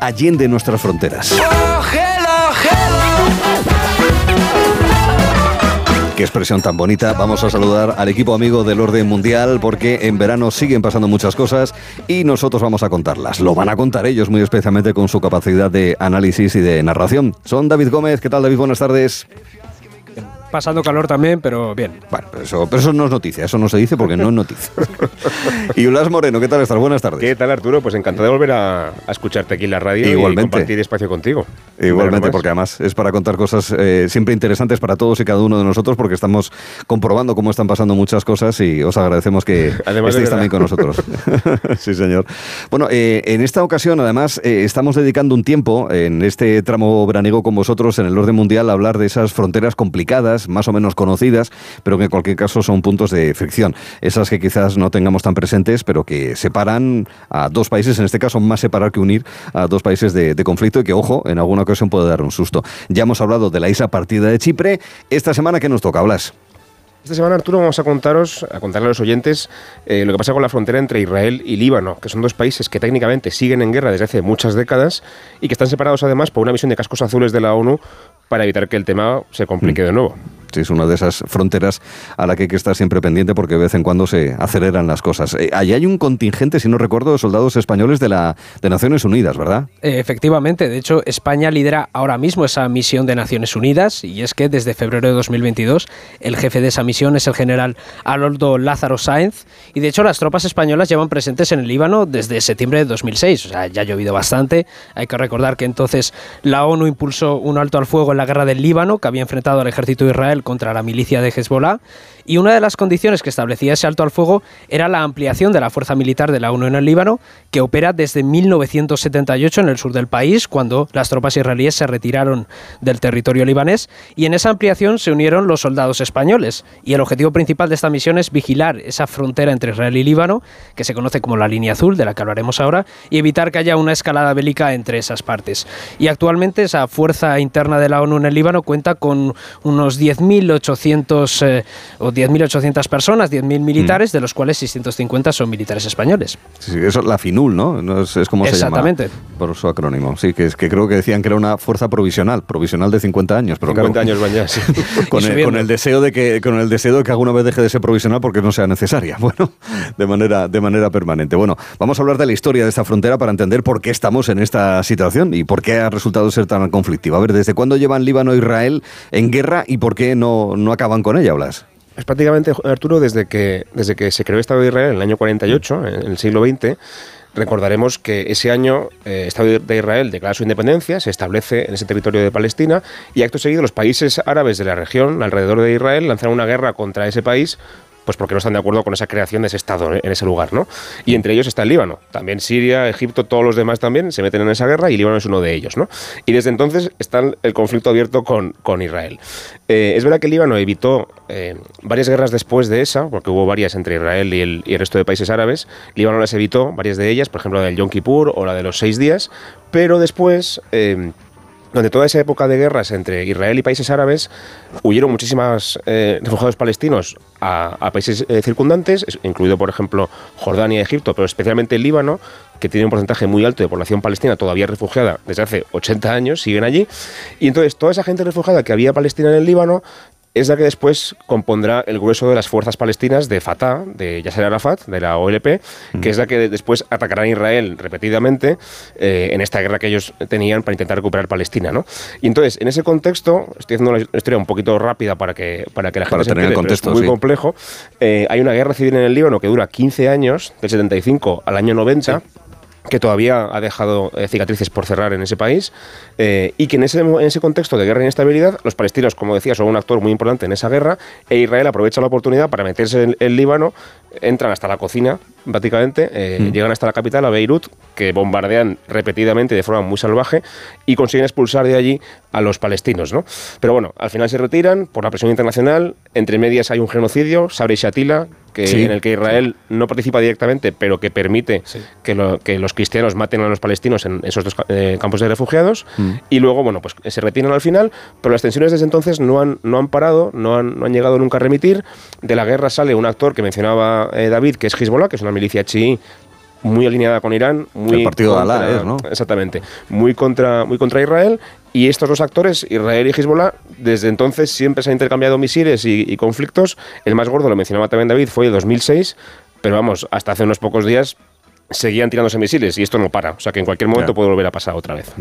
allende nuestras fronteras. Qué expresión tan bonita. Vamos a saludar al equipo amigo del orden mundial porque en verano siguen pasando muchas cosas y nosotros vamos a contarlas. Lo van a contar ellos muy especialmente con su capacidad de análisis y de narración. Son David Gómez. ¿Qué tal David? Buenas tardes pasando calor también, pero bien. Bueno, pero eso, pero eso no es noticia, eso no se dice porque no es noticia. y Ulas Moreno, ¿qué tal estás? Buenas tardes. ¿Qué tal Arturo? Pues encantado de volver a, escucharte aquí en la radio Igualmente. y compartir espacio contigo. Igualmente, porque además es para contar cosas eh, siempre interesantes para todos y cada uno de nosotros, porque estamos comprobando cómo están pasando muchas cosas y os agradecemos que estéis también con nosotros. sí, señor. Bueno, eh, en esta ocasión, además, eh, estamos dedicando un tiempo en este tramo veraniego con vosotros en el orden mundial a hablar de esas fronteras complicadas más o menos conocidas, pero que en cualquier caso son puntos de fricción. Esas que quizás no tengamos tan presentes, pero que separan a dos países, en este caso más separar que unir a dos países de, conflicto y que, ojo, en alguna ocasión puede dar un susto. Ya hemos hablado de la isla partida de Chipre. Esta semana, ¿qué nos toca? Hablas. Esta semana, Arturo, vamos a contaros, a contarle a los oyentes eh, lo que pasa con la frontera entre Israel y Líbano, que son dos países que técnicamente siguen en guerra desde hace muchas décadas y que están separados además por una misión de cascos azules de la ONU para evitar que el tema se complique mm. de nuevo es una de esas fronteras a la que hay que estar siempre pendiente porque de vez en cuando se aceleran las cosas. Eh, allí hay un contingente, si no recuerdo, de soldados españoles de, la, de Naciones Unidas, ¿verdad? Eh, efectivamente, de hecho, España lidera ahora mismo esa misión de Naciones Unidas y es que desde febrero de 2022 el jefe de esa misión es el general Aroldo Lázaro Sáenz y de hecho las tropas españolas llevan presentes en el Líbano desde septiembre de 2006, o sea, ya ha llovido bastante. Hay que recordar que entonces la ONU impulsó un alto al fuego en la guerra del Líbano que había enfrentado al ejército de Israel contra la milicia de Hezbollah y una de las condiciones que establecía ese alto al fuego era la ampliación de la fuerza militar de la ONU en el Líbano, que opera desde 1978 en el sur del país, cuando las tropas israelíes se retiraron del territorio libanés, y en esa ampliación se unieron los soldados españoles. Y el objetivo principal de esta misión es vigilar esa frontera entre Israel y Líbano, que se conoce como la línea azul, de la que hablaremos ahora, y evitar que haya una escalada bélica entre esas partes. Y actualmente esa fuerza interna de la ONU en el Líbano cuenta con unos 10.800 eh, 10.800 personas, 10.000 militares, mm. de los cuales 650 son militares españoles. Sí, eso es la FINUL, ¿no? Es, como se llama. Exactamente. Por su acrónimo. Sí, que, es, que creo que decían que era una fuerza provisional, provisional de 50 años. Pero 50 años van ya, sí. con, el, deseo de que, con el deseo de que alguna vez deje de ser provisional porque no sea necesaria. Bueno, de manera, de manera permanente. Bueno, vamos a hablar de la historia de esta frontera para entender por qué estamos en esta situación y por qué ha resultado ser tan conflictiva. A ver, ¿desde cuándo llevan Líbano e Israel en guerra y por qué no, no acaban con ella, Blas? Es prácticamente, Arturo, desde que, desde que se creó el Estado de Israel en el año 48, en el siglo XX, Recordaremos que ese año el eh, Estado de Israel declara su independencia, se establece en ese territorio de Palestina y acto seguido los países árabes de la región alrededor de Israel lanzaron una guerra contra ese país pues porque no están de acuerdo con esa creación de ese Estado en ese lugar, ¿no? Y entre ellos está el Líbano. También Siria, Egipto, todos los demás también se meten en esa guerra y Líbano es uno de ellos, ¿no? Y desde entonces está el conflicto abierto con, con Israel. Eh, es verdad que el Líbano evitó eh, varias guerras después de esa, porque hubo varias entre Israel y el, y el resto de países árabes. Líbano las evitó, varias de ellas, por ejemplo la del Yom Kippur o la de los seis días, pero después... Eh, durante toda esa época de guerras entre Israel y países árabes, huyeron muchísimos eh, refugiados palestinos a, países eh, circundantes, incluido por ejemplo Jordania y Egipto, pero especialmente el Líbano, que tiene un porcentaje muy alto de población palestina todavía refugiada desde hace 80 años, siguen allí. Y entonces toda esa gente refugiada que había palestina en el Líbano es la que después compondrá el grueso de las fuerzas palestinas de Fatah, de Yasser Arafat, de la OLP, que es la que después atacará a Israel repetidamente eh, en esta guerra que ellos tenían para intentar recuperar Palestina. ¿no? Y entonces, en ese contexto, estoy haciendo una historia un poquito rápida para que, para que la gente se entienda, el contexto, es muy complejo. Eh, hay una guerra civil en el Líbano que dura 15 años, del 75 al año 90 que todavía ha dejado eh, cicatrices por cerrar en ese país eh, y que en ese, en ese contexto de guerra e inestabilidad, los palestinos, como decía, son un actor muy importante en esa guerra e Israel aprovecha la oportunidad para meterse en el Líbano, entran hasta la cocina, prácticamente, eh, mm. llegan hasta la capital, a Beirut, que bombardean repetidamente de forma muy salvaje y consiguen expulsar de allí a los palestinos. ¿no? Pero bueno, al final se retiran por la presión internacional, entre medias hay un genocidio, Sabri Shatila, que, en el que Israel no participa directamente, pero que permite que, los cristianos maten a los palestinos en esos dos eh, campos de refugiados. Mm. Y luego, bueno, pues se retiran al final, pero las tensiones desde entonces no han, no han parado, no han, no han llegado nunca a remitir. De la guerra sale un actor que mencionaba eh, David, que es Hezbollah, que es una milicia chií muy alineada con Irán, muy el partido de Alá, ¿no? Exactamente, muy contra, muy contra Israel. Y estos dos actores, Israel y Hezbollah, desde entonces siempre se han intercambiado misiles y, y conflictos. El más gordo, lo mencionaba también David, fue en 2006, pero vamos, hasta hace unos pocos días seguían tirándose misiles y esto no para. O sea que en cualquier momento puede volver a pasar otra vez.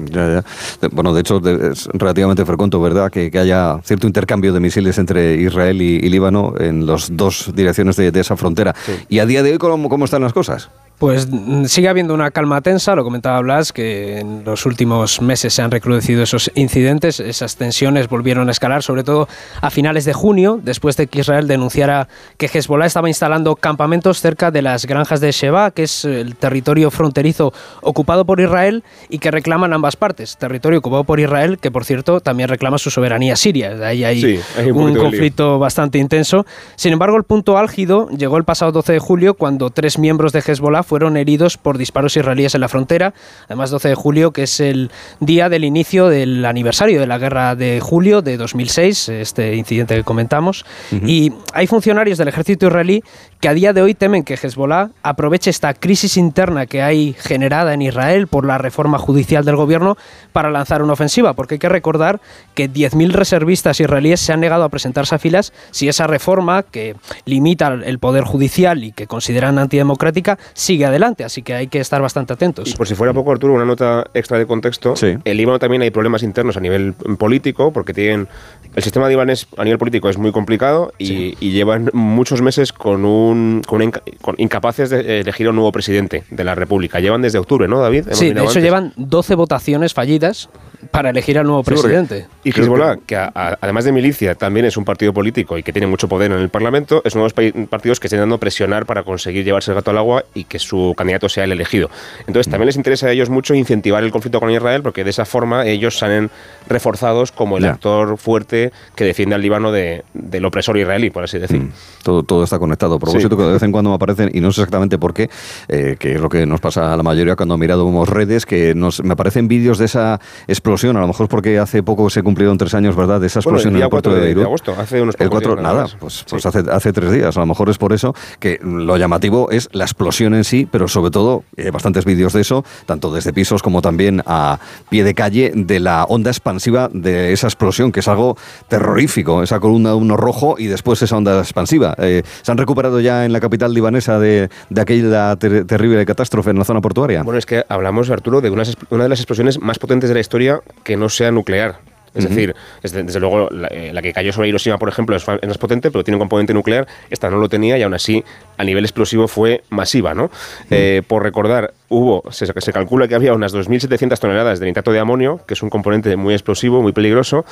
Bueno, de hecho es relativamente frecuente, ¿verdad?, que, haya cierto intercambio de misiles entre Israel y, Líbano en las dos direcciones de, esa frontera. ¿Y a día de hoy cómo están las cosas? Pues mm, sigue habiendo una calma tensa, lo comentaba Blas, que en los últimos meses se han recrudecido esos incidentes, esas tensiones volvieron a escalar, sobre todo a finales de junio, después de que Israel denunciara que Hezbollah estaba instalando campamentos cerca de las granjas de Sheba, que es el territorio fronterizo ocupado por Israel y que reclaman ambas partes. Territorio ocupado por Israel, que por cierto también reclama su soberanía siria. Ahí hay, un, conflicto bastante intenso. Sin embargo, el punto álgido llegó el pasado 12 de julio cuando tres miembros de Hezbollah fueron heridos por disparos israelíes en la frontera. Además, 12 de julio, que es el día del inicio del aniversario de la guerra de julio de 2006, este incidente que comentamos. Y hay funcionarios del ejército israelí que a día de hoy temen que Hezbollah aproveche esta crisis interna que hay generada en Israel por la reforma judicial del gobierno para lanzar una ofensiva, porque hay que recordar que 10.000 reservistas israelíes se han negado a presentarse a filas si esa reforma que limita el poder judicial y que consideran antidemocrática sigue adelante, así que hay que estar bastante atentos. Y por si fuera poco, Arturo, una nota extra de contexto, en el Líbano también hay problemas internos a nivel político, porque tienen el sistema libanés a nivel político es muy complicado y, llevan muchos meses con un con, incapaces de elegir a un nuevo presidente de la República. Llevan desde octubre, ¿no, David? sí, de hecho llevan 12 votaciones fallidas para elegir al nuevo presidente. Y Hezbollah, que además de milicia también es un partido político y que tiene mucho poder en el Parlamento, es uno de los partidos que están dando presionar para conseguir llevarse el gato al agua y que su candidato sea el elegido. Entonces también les interesa a ellos mucho incentivar el conflicto con Israel porque de esa forma ellos salen reforzados como el actor fuerte que defiende al Líbano de, del opresor israelí, por así decir. Mm. Todo, todo está conectado. Por propósito que de vez en cuando me aparecen, y no sé exactamente por qué, eh, que es lo que nos pasa a la mayoría cuando he mirado unos redes, que nos, me aparecen vídeos de esa explosión, a lo mejor porque hace poco se cumplieron tres años, ¿verdad?, de esa explosión en el puerto de, Beirut. agosto, hace unos El 4, nada, pues, pues hace, hace tres días. A lo mejor es por eso que lo llamativo es la explosión en sí, pero sobre todo, hay bastantes vídeos de eso, tanto desde pisos como también a pie de calle, de la onda expansiva de esa explosión, que es algo terrorífico, esa columna de uno rojo y después esa onda expansiva. Eh, ¿Se han recuperado ya en la capital libanesa de, de aquella terrible catástrofe en la zona portuaria? Bueno, es que hablamos, Arturo, de una de las explosiones más potentes de la historia que no sea nuclear. Es decir, desde, luego eh, la, que cayó sobre Hiroshima, por ejemplo, es, más potente, pero tiene un componente nuclear. Esta no lo tenía y aún así, a nivel explosivo, fue masiva. ¿no? Eh, por recordar, hubo, se, se, calcula que había unas 2.700 toneladas de nitrato de amonio, que es un componente muy explosivo, muy peligroso.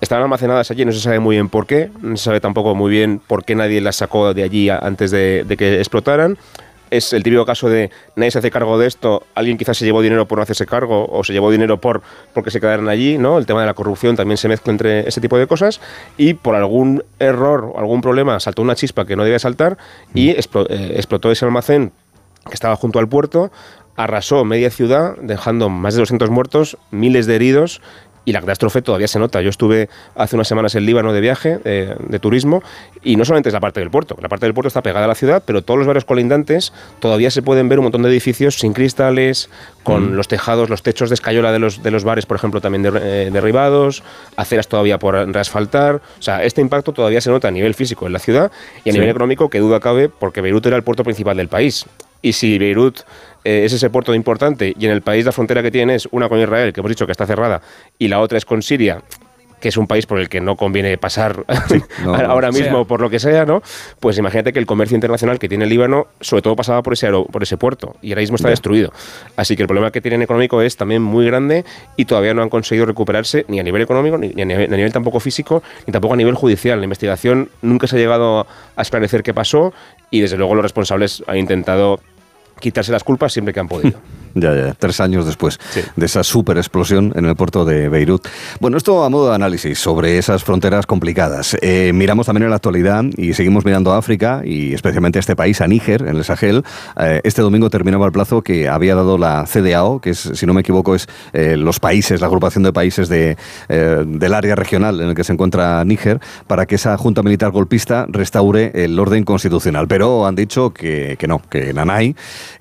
Estaban almacenadas allí, no se sabe muy bien por qué, no se sabe tampoco muy bien por qué nadie las sacó de allí antes de que explotaran es el típico caso de nadie se hace cargo de esto, alguien quizás se llevó dinero por no hacerse cargo o se llevó dinero por porque se quedaron allí, ¿no? El tema de la corrupción también se mezcla entre ese tipo de cosas y por algún error o algún problema saltó una chispa que no debía saltar y mm. eh, explotó ese almacén que estaba junto al puerto, arrasó media ciudad, dejando más de 200 muertos, miles de heridos y la catástrofe todavía se nota. Yo estuve hace unas semanas en Líbano de viaje, eh, de turismo, y no solamente es la parte del puerto, la parte del puerto está pegada a la ciudad, pero todos los barrios colindantes todavía se pueden ver un montón de edificios sin cristales, con mm. los tejados, los techos de escayola de los, de los bares, por ejemplo, también eh, derribados, aceras todavía por reasfaltar. O sea, este impacto todavía se nota a nivel físico en la ciudad y a nivel económico, que duda cabe, porque Beirut era el puerto principal del país. Y si Beirut eh, es ese puerto importante y en el país la frontera que tiene es una con Israel, que hemos dicho que está cerrada, y la otra es con Siria, que es un país por el que no conviene pasar ahora mismo por lo que sea, ¿no? Pues imagínate que el comercio internacional que tiene el Líbano sobre todo pasaba por ese por ese puerto y ahora mismo está destruido. Así que el problema que tienen económico es también muy grande y todavía no han conseguido recuperarse ni a nivel económico ni a nivel, a nivel tampoco físico ni tampoco a nivel judicial. La investigación nunca se ha llegado a esclarecer qué pasó y desde luego los responsables han intentado quitarse las culpas siempre que han podido. Ya, ya, tres años después de esa super explosión en el puerto de Beirut. Bueno, esto a modo de análisis sobre esas fronteras complicadas. Eh, miramos también en la actualidad y seguimos mirando a África y especialmente a este país, a Níger, en el Sahel. Eh, este domingo terminaba el plazo que había dado la CDAO, que es, si no me equivoco, es eh, los países, la agrupación de países de, del área regional en el que se encuentra Níger, para que esa junta militar golpista restaure el orden constitucional. Pero han dicho que, que no, que Nanay,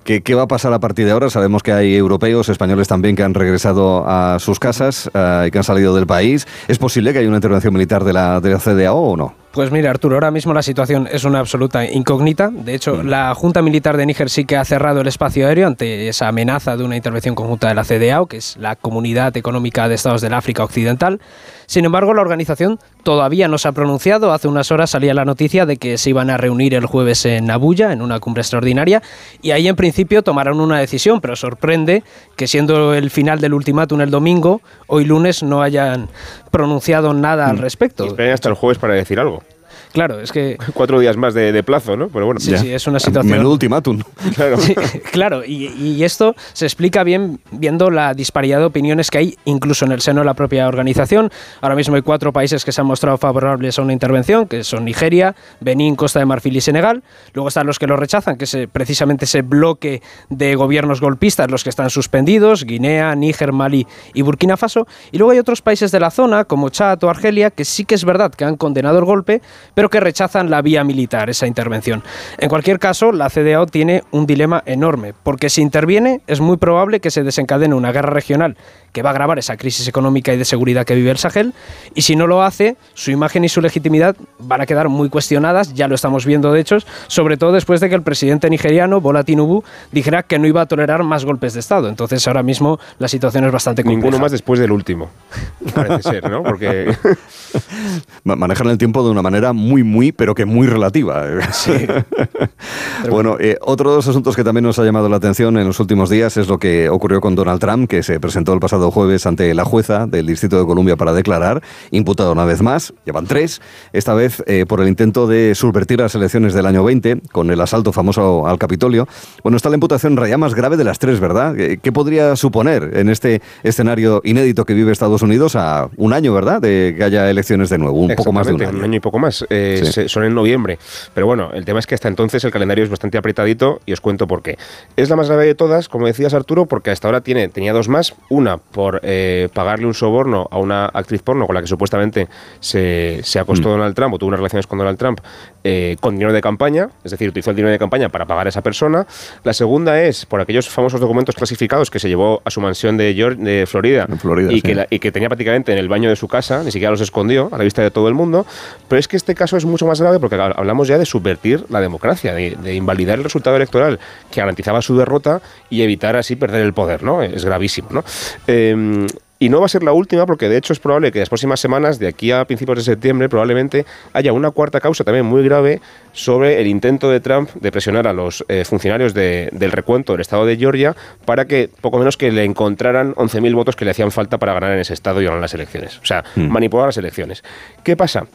que qué va a pasar a partir de ahora. Sabemos que hay europeos, españoles también, que han regresado a sus casas eh, y que han salido del país. ¿Es posible que haya una intervención militar de la, de la CDAO o no? Pues mira, Arturo, ahora mismo la situación es una absoluta incógnita. De hecho, la Junta Militar de Níger sí que ha cerrado el espacio aéreo ante esa amenaza de una intervención conjunta de la CDAO, que es la Comunidad Económica de Estados del África Occidental. Sin embargo, la organización todavía no se ha pronunciado. Hace unas horas salía la noticia de que se iban a reunir el jueves en Abuya, en una cumbre extraordinaria, y ahí en principio tomaron una decisión, pero sorprende que siendo el final del ultimátum el domingo, hoy lunes no hayan pronunciado nada al mm. respecto. esperen hasta el jueves para decir algo. Claro, es que... Cuatro días más de, plazo, ¿no? Pero bueno. Sí, sí, es una situación... Menudo ultimátum. Claro, claro y, esto se explica bien viendo la disparidad de opiniones que hay incluso en el seno de la propia organización. Ahora mismo hay cuatro países que se han mostrado favorables a una intervención, que son Nigeria, Benín, Costa de Marfil y Senegal. Luego están los que lo rechazan, que es precisamente ese bloque de gobiernos golpistas, los que están suspendidos, Guinea, Níger, Mali y Burkina Faso. Y luego hay otros países de la zona, como Chad o Argelia, que sí que es verdad que han condenado el golpe, pero que rechazan la vía militar, esa intervención. En cualquier caso, la CDAO tiene un dilema enorme, porque si interviene es muy probable que se desencadene una guerra regional que va a agravar esa crisis económica y de seguridad que vive el Sahel, y si no lo hace, su imagen y su legitimidad van a quedar muy cuestionadas, ya lo estamos viendo de hecho, sobre todo después de que el presidente nigeriano, Bola Tinubu, dijera que no iba a tolerar más golpes de Estado. Entonces ahora mismo la situación es bastante compleja. Ninguno más después del último, parece ser, ¿no? Porque... Manejan el tiempo de una manera muy, muy, pero que muy relativa. Sí. bueno, eh, otro de los asuntos que también nos ha llamado la atención en los últimos días es lo que ocurrió con Donald Trump, que se presentó el pasado jueves ante la jueza del Distrito de Columbia para declarar, imputado una vez más, llevan tres, esta vez eh, por el intento de subvertir las elecciones del año 20 con el asalto famoso al Capitolio. Bueno, está la imputación realidad más grave de las tres, ¿verdad? ¿Qué podría suponer en este escenario inédito que vive Estados Unidos a un año, ¿verdad? De que haya elecciones de nuevo, un poco más de un año. Un año y poco más. Eh, son en noviembre. Pero bueno, el tema es que hasta entonces el calendario es bastante apretadito y os cuento por qué. Es la más grave de todas, como decías Arturo, porque hasta ahora tiene, tenía dos más. Una por eh, pagarle un soborno a una actriz porno con la que supuestamente se, acostó mm. Donald Trump o tuvo unas relaciones con Donald Trump eh, con dinero de campaña, es decir, utilizó el dinero de campaña para pagar a esa persona. La segunda es por aquellos famosos documentos clasificados que se llevó a su mansión de, George, de Florida, y, que y que tenía prácticamente en el baño de su casa, ni siquiera los escondió a la vista de todo el mundo. Pero es que este caso es mucho más grave porque hablamos ya de subvertir la democracia, de, invalidar el resultado electoral que garantizaba su derrota y evitar así perder el poder, ¿no? Es gravísimo, ¿no? Em, y no va a ser la última porque de hecho es probable que las próximas semanas, de aquí a principios de septiembre, probablemente haya una cuarta causa también muy grave sobre el intento de Trump de presionar a los eh, funcionarios del recuento del estado de Georgia para que poco menos que le encontraran 11.000 votos que le hacían falta para ganar en ese estado y ganar las elecciones. O sea, hmm. manipular las elecciones. ¿Qué pasa?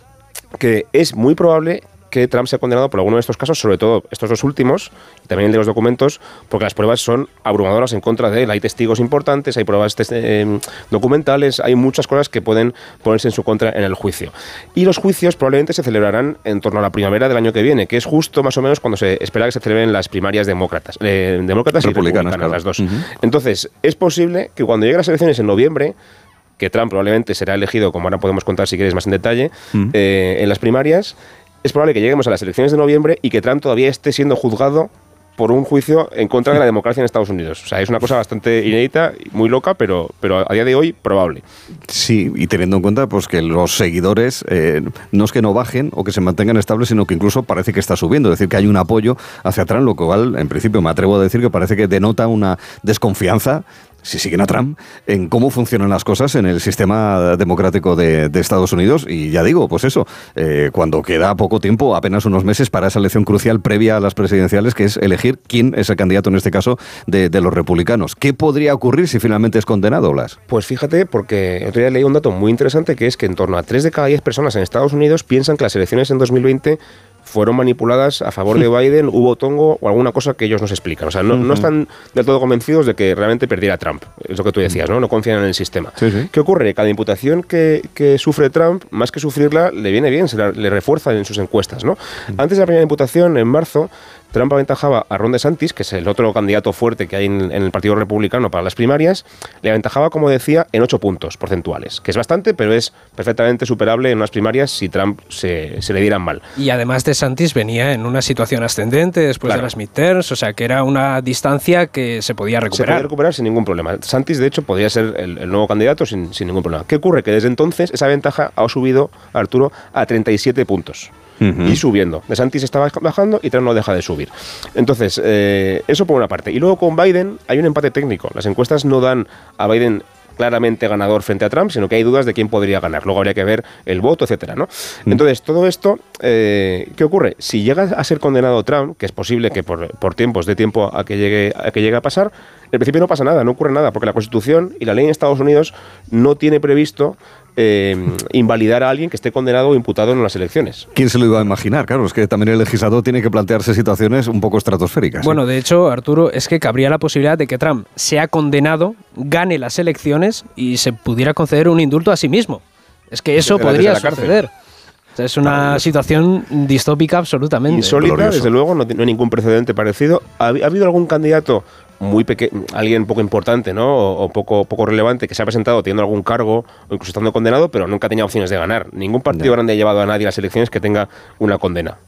Que es muy probable que Trump sea condenado por alguno de estos casos, sobre todo estos dos últimos, y también el de los documentos, porque las pruebas son abrumadoras en contra de él. Hay testigos importantes, hay pruebas eh, documentales, hay muchas cosas que pueden ponerse en su contra en el juicio. Y los juicios probablemente se celebrarán en torno a la primavera del año que viene, que es justo más o menos cuando se espera que se celebren las primarias demócratas, eh, demócratas y republicanas, las dos. Entonces, es posible que cuando lleguen las elecciones en noviembre, que Trump probablemente será elegido, como ahora podemos contar si quieres más en detalle, eh, en las primarias, es probable que lleguemos a las elecciones de noviembre y que Trump todavía esté siendo juzgado por un juicio en contra de la democracia en Estados Unidos. O sea, es una cosa bastante inédita, muy loca, pero, pero a día de hoy probable. Sí, y teniendo en cuenta pues que los seguidores eh, no es que no bajen o que se mantengan estables, sino que incluso parece que está subiendo, es decir, que hay un apoyo hacia Trump, lo cual en principio me atrevo a decir que parece que denota una desconfianza si siguen a Trump, en cómo funcionan las cosas en el sistema democrático de, Estados Unidos. Y ya digo, pues eso, eh, cuando queda poco tiempo, apenas unos meses para esa elección crucial previa a las presidenciales, que es elegir quién es el candidato, en este caso, de, los republicanos. ¿Qué podría ocurrir si finalmente es condenado, Blas? Pues fíjate, porque otro día leí un dato muy interesante, que es que en torno a 3 de cada 10 personas en Estados Unidos piensan que las elecciones en 2020 fueron manipuladas a favor de Biden, hubo tongo o alguna cosa que ellos nos explican. O sea, no, están del todo convencidos de que realmente perdiera Trump. Es lo que tú decías, ¿no? No confían en el sistema. ¿Qué ocurre? Cada imputación que, sufre Trump, más que sufrirla, le viene bien, se le refuerza en sus encuestas, ¿no? Antes de la primera imputación, en marzo, Trump aventajaba a Ron DeSantis, que es el otro candidato fuerte que hay en, el Partido Republicano para las primarias, le aventajaba, como decía, en ocho puntos porcentuales, que es bastante, pero es perfectamente superable en unas primarias si Trump se, le dieran mal. Y además DeSantis venía en una situación ascendente después de las midterms, o sea que era una distancia que se podía recuperar. Se podía recuperar sin ningún problema. DeSantis, de hecho, podría ser el, nuevo candidato sin, ningún problema. ¿Qué ocurre? Que desde entonces esa ventaja ha subido, Arturo, a 37 puntos y subiendo. De Santis estaba bajando y Trump no deja de subir. Entonces, eh, eso por una parte. Y luego con Biden hay un empate técnico. Las encuestas no dan a Biden claramente ganador frente a Trump, sino que hay dudas de quién podría ganar. Luego habría que ver el voto, etcétera, ¿no? Mm. Entonces, todo esto, eh, ¿qué ocurre? Si llega a ser condenado Trump, que es posible que por, por tiempos de tiempo a que llegue a que llegue a pasar, en principio no pasa nada, no ocurre nada, porque la Constitución y la ley en Estados Unidos no tiene previsto eh, invalidar a alguien que esté condenado o imputado en las elecciones. ¿Quién se lo iba a imaginar? Claro, es que también el legislador tiene que plantearse situaciones un poco estratosféricas. Bueno, de hecho, Arturo, es que cabría la posibilidad de que Trump sea condenado, gane las elecciones y se pudiera conceder un indulto a sí mismo. Es que eso podría suceder. es una situación distópica absolutamente. Insólita, desde luego, no, hay ningún precedente parecido. ¿Ha, habido algún candidato muy alguien poco importante, ¿no? O, poco, poco relevante que se ha presentado teniendo algún cargo o incluso estando condenado, pero nunca tenía opciones de ganar. Ningún partido grande ha llevado a nadie a las elecciones que tenga una condena.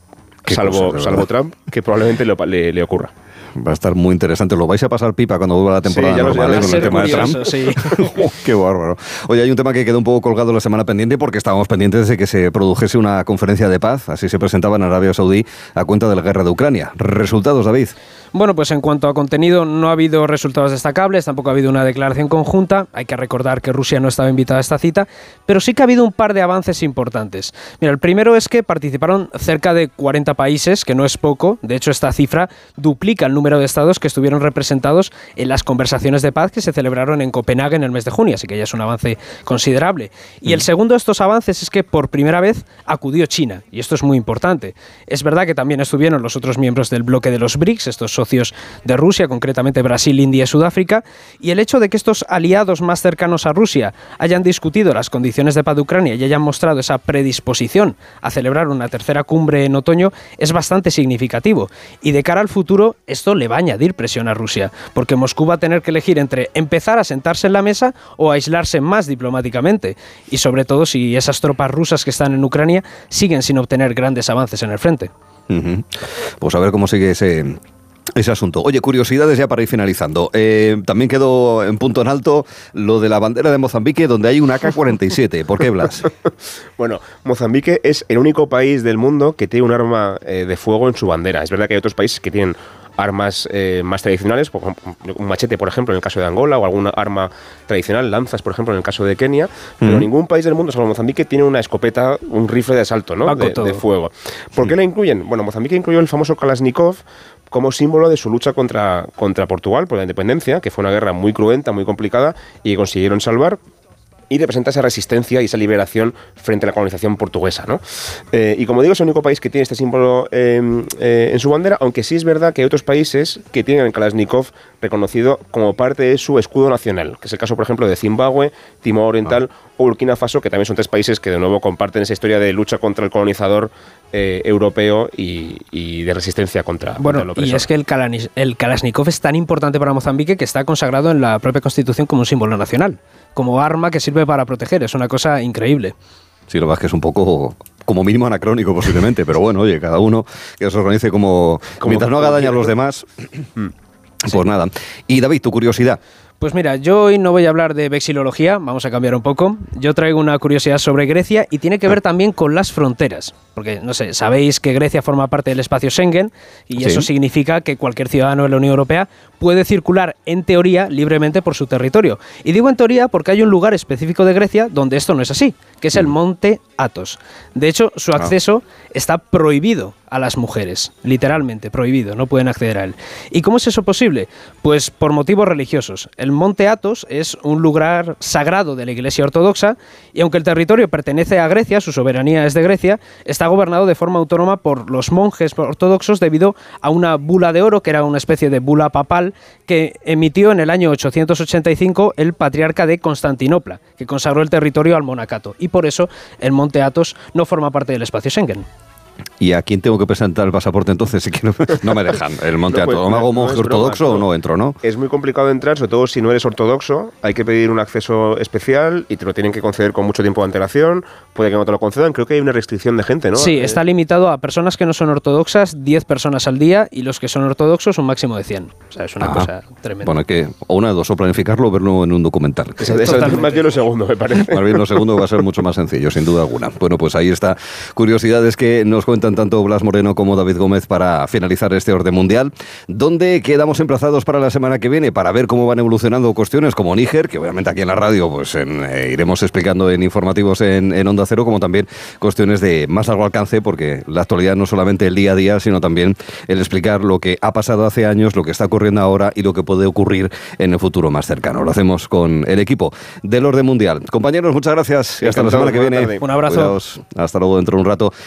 Salvo, salvo Trump, que probablemente le ocurra. Va a estar muy interesante. Lo vais a pasar pipa cuando vuelva la temporada normal ¿eh? con el tema de Trump. Sí. Qué bárbaro. Oye, hay un tema que quedó un poco colgado la semana pendiente porque estábamos pendientes de que se produjese una conferencia de paz. Así se presentaba en Arabia Saudí a cuenta de la guerra de Ucrania. ¿Resultados, David? Bueno, pues en cuanto a contenido, no ha habido resultados destacables, tampoco ha habido una declaración conjunta. Hay que recordar que Rusia no estaba invitada a esta cita, pero sí que ha habido un par de avances importantes. Mira, el primero es que participaron cerca de 40 países, que no es poco. De hecho, esta cifra duplica el número de estados que estuvieron representados en las conversaciones de paz que se celebraron en Copenhague en el mes de junio, así que ya es un avance considerable. Y el segundo de estos avances es que por primera vez acudió China, y esto es muy importante. Es verdad que también estuvieron los otros miembros del bloque de los BRICS, estos socios de Rusia, concretamente Brasil, India y Sudáfrica, y el hecho de que estos aliados más cercanos a Rusia hayan discutido las condiciones de paz de Ucrania y hayan mostrado esa predisposición a celebrar una tercera cumbre en otoño es bastante significativo. Y de cara al futuro, esto le va a añadir presión a Rusia, porque Moscú va a tener que elegir entre empezar a sentarse en la mesa o aislarse más diplomáticamente, y sobre todo si esas tropas rusas que están en Ucrania siguen sin obtener grandes avances en el frente. Pues a ver cómo sigue ese, ese asunto. Oye, curiosidades ya para ir finalizando. Eh, también quedó en punto en alto lo de la bandera de Mozambique, donde hay un AK-47. ¿Por qué, Blas? bueno, Mozambique es el único país del mundo que tiene un arma eh, de fuego en su bandera. Es verdad que hay otros países que tienen armas eh, más tradicionales, un machete, por ejemplo, en el caso de Angola, o alguna arma tradicional, lanzas, por ejemplo, en el caso de Kenia, pero ningún país del mundo, salvo Mozambique, tiene una escopeta, un rifle de asalto, ¿no? De, de, fuego. ¿Por qué la incluyen? Bueno, Mozambique incluyó el famoso Kalashnikov como símbolo de su lucha contra, contra Portugal por la independencia, que fue una guerra muy cruenta, muy complicada, y consiguieron salvar y representa esa resistencia y esa liberación frente a la colonización portuguesa. ¿no? Eh, y como digo, es el único país que tiene este símbolo em, eh, en su bandera, aunque sí es verdad que hay otros países que tienen el Kalashnikov reconocido como parte de su escudo nacional, que es el caso, por ejemplo, de Zimbabue, Timor Oriental ah. o Burkina Faso, que también son tres países que de nuevo comparten esa historia de lucha contra el colonizador eh, europeo y, de resistencia contra, bueno, el opresor. Y es que el Kalashnikov es tan importante para Mozambique que está consagrado en la propia constitución como un símbolo nacional como arma que sirve para proteger. Es una cosa increíble. Sí, lo más que es un poco como mínimo anacrónico posiblemente, pero bueno, oye, cada uno que se organice como, mientras no haga daño a los demás, pues nada. Y David, tu curiosidad. Pues mira, yo hoy no voy a hablar de vexilología, vamos a cambiar un poco. Yo traigo una curiosidad sobre Grecia y tiene que ver también con las fronteras. Porque, no sé, sabéis que Grecia forma parte del espacio Schengen y eso significa que cualquier ciudadano de la Unión Europea puede circular, en teoría, libremente por su territorio. Y digo en teoría porque hay un lugar específico de Grecia donde esto no es así, que es el monte Athos. De hecho, su ah. acceso está prohibido a las mujeres, literalmente, prohibido, no pueden acceder a él. ¿Y cómo es eso posible? Pues por motivos religiosos. El monte Athos es un lugar sagrado de la Iglesia Ortodoxa y aunque el territorio pertenece a Grecia, su soberanía es de Grecia, está gobernado de forma autónoma por los monjes ortodoxos debido a una bula de oro, que era una especie de bula papal, que emitió en el año 885 el patriarca de Constantinopla, que consagró el territorio al monacato. Y por eso el monte Athos no forma parte del espacio Schengen. ¿Y a quién tengo que presentar el pasaporte entonces? Si no, me dejan el monte a todo. ¿Me hago monje ortodoxo o no entro, no? Es muy complicado entrar, sobre todo si no eres ortodoxo. Hay que pedir un acceso especial y te lo tienen que conceder con mucho tiempo de antelación. Puede que no te lo concedan. Creo que hay una restricción de gente, ¿no? Sí, eh, está limitado a personas que no son ortodoxas, 10 personas al día, y los que son ortodoxos un máximo de 100. O sea, es una ah. cosa tremenda. Bueno, que o una de dos, o planificarlo o verlo en un documental. más bien lo segundo, me parece. Más bien lo segundo va a ser mucho más sencillo, sin duda alguna. Bueno, pues ahí está. Curiosidades que nos cuentan tanto Blas Moreno como David Gómez para finalizar este orden mundial, donde quedamos emplazados para la semana que viene para ver cómo van evolucionando cuestiones como Níger, que obviamente aquí en la radio pues eh, iremos explicando en informativos en, en, Onda Cero, como también cuestiones de más largo alcance, porque la actualidad no solamente el día a día, sino también el explicar lo que ha pasado hace años, lo que está ocurriendo ahora y lo que puede ocurrir en el futuro más cercano. Lo hacemos con el equipo del orden mundial. Compañeros, muchas gracias y hasta la semana que viene. Un abrazo. Hasta luego dentro de un rato.